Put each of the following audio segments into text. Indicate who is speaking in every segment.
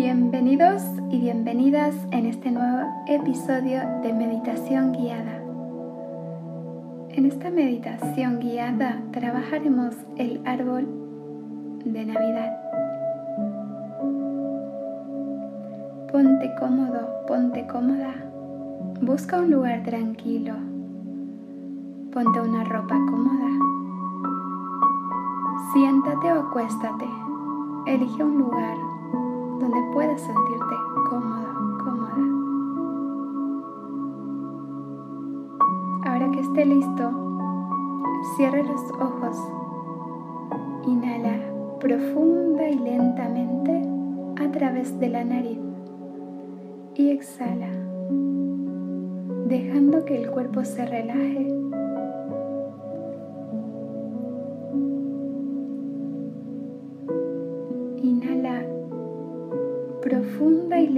Speaker 1: Bienvenidos y bienvenidas en este nuevo episodio de meditación guiada. En esta meditación guiada trabajaremos el árbol de Navidad. Ponte cómodo, ponte cómoda. Busca un lugar tranquilo. Ponte una ropa cómoda. Siéntate o acuéstate. Elige un lugar donde puedas sentirte cómodo, cómoda. Ahora que esté listo, cierre los ojos. Inhala profunda y lentamente a través de la nariz y exhala, dejando que el cuerpo se relaje.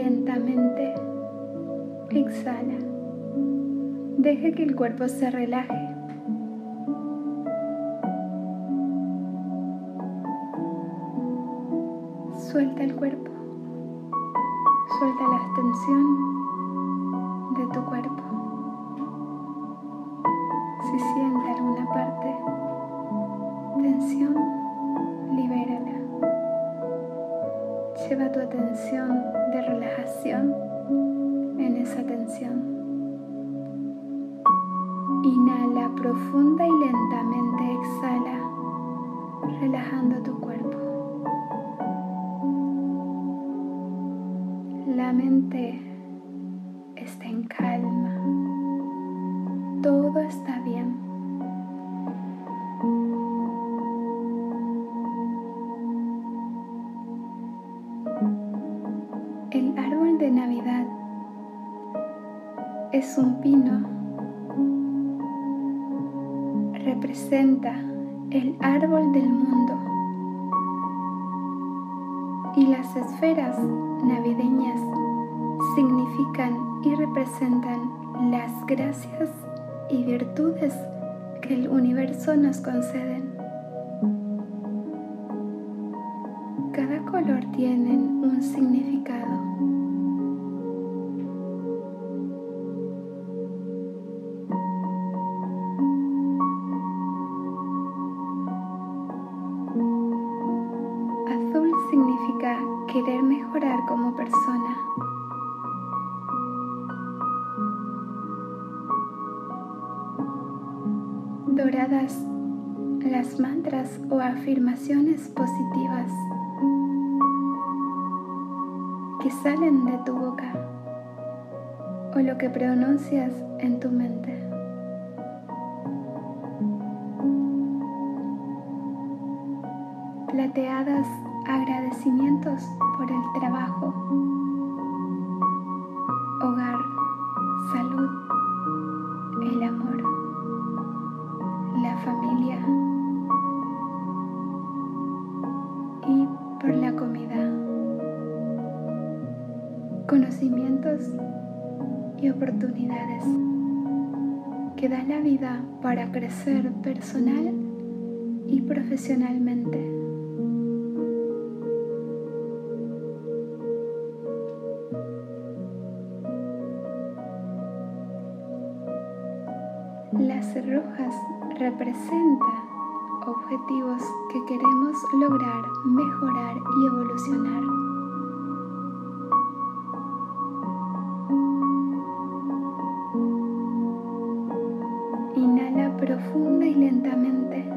Speaker 1: Lentamente. Exhala. Deje que el cuerpo se relaje. Suelta el cuerpo. Suelta la tensión de tu cuerpo. Lleva tu atención de relajación en esa tensión. Inhala profunda y lentamente exhala, relajando tu cuerpo. La mente un pino. Representa el árbol del mundo. Y las esferas navideñas significan y representan las gracias y virtudes que el universo nos conceden. Como persona. Doradas las mantras o afirmaciones positivas que salen de tu boca o lo que pronuncias en tu mente. Plateadas agradecimientos por el trabajo, hogar, salud, el amor, la familia. Y por la comida, conocimientos y oportunidades. Que da la vida para crecer personal y profesionalmente. Rojas representan objetivos que queremos lograr, mejorar y evolucionar. Inhala profunda y lentamente,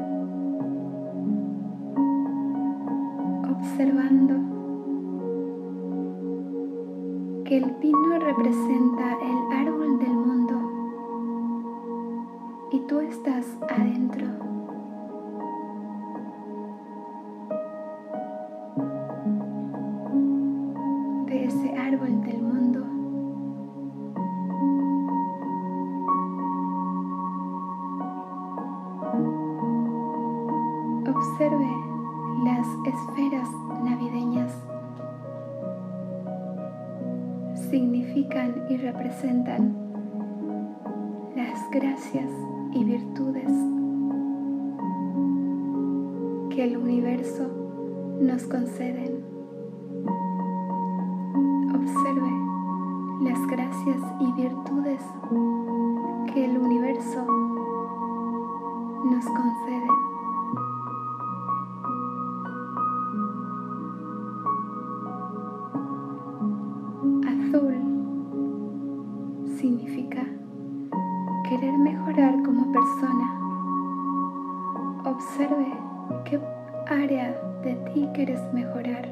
Speaker 1: observando que el pino representa el árbol y tú estás adentro. de ese árbol del mundo. Observe las esferas navideñas. Significan y representan las gracias que el universo nos conceden. gracias y virtudes que el universo nos concede. Azul significa querer mejorar como persona. Observe qué área de ti quieres mejorar.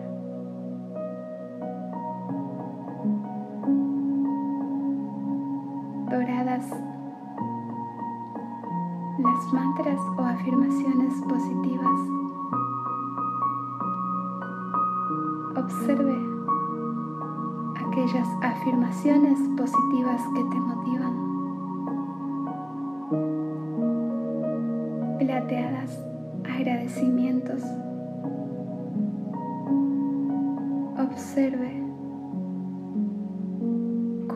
Speaker 1: Doradas las mantras o afirmaciones positivas. Observe aquellas afirmaciones positivas que te motivan. Plateadas agradecimientos. Observe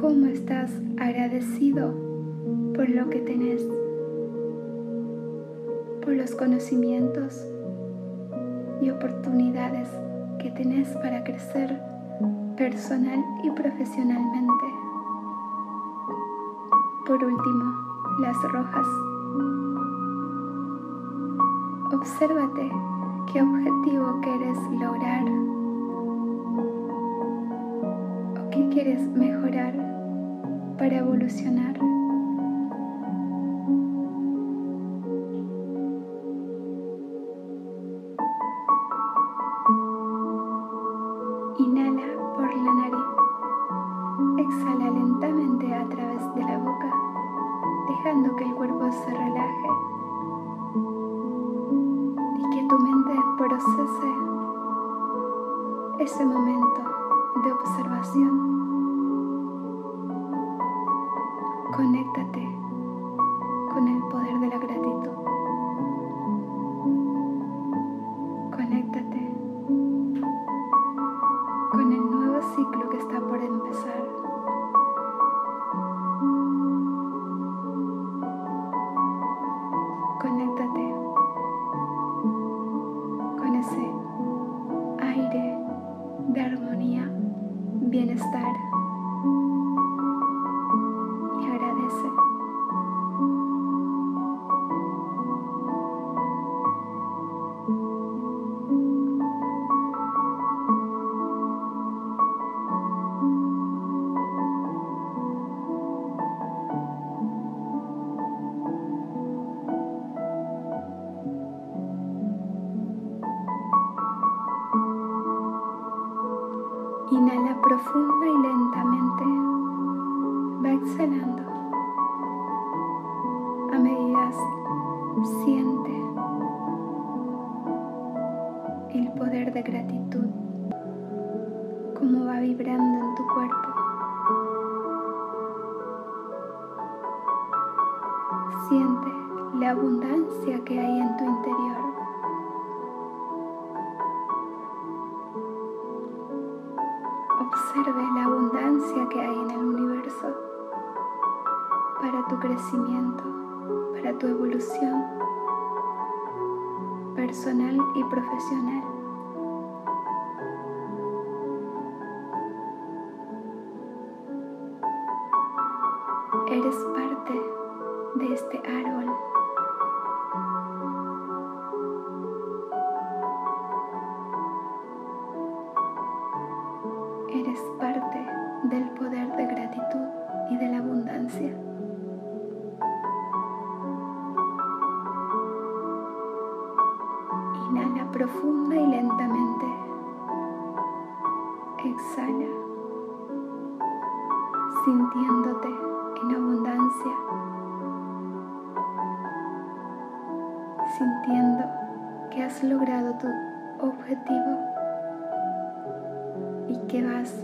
Speaker 1: cómo estás agradecido por lo que tenés, por los conocimientos y oportunidades que tenés para crecer personal y profesionalmente. Por último, las rojas Obsérvate qué objetivo quieres lograr o qué quieres mejorar para evolucionar. Momento de observación. Conéctate con el poder de la gratitud. Lentamente. Va exhalando. A medida siente el poder de gratitud, como va vibrando en tu cuerpo. Siente la abundancia que hay en tu interior. Que hay en el universo para tu crecimiento, para tu evolución personal y profesional. Eres parte de este árbol profunda y lentamente. Exhala, sintiéndote en abundancia, sintiendo que has logrado tu objetivo y que vas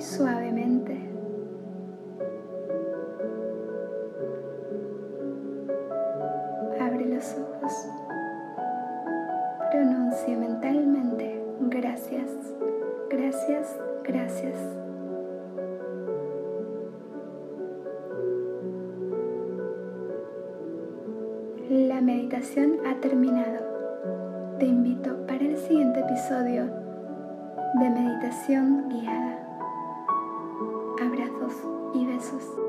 Speaker 1: suavemente. Abre los ojos. Pronuncia mentalmente gracias, gracias, gracias. La meditación ha terminado. Te invito para el siguiente episodio de meditación guiada. Y besos.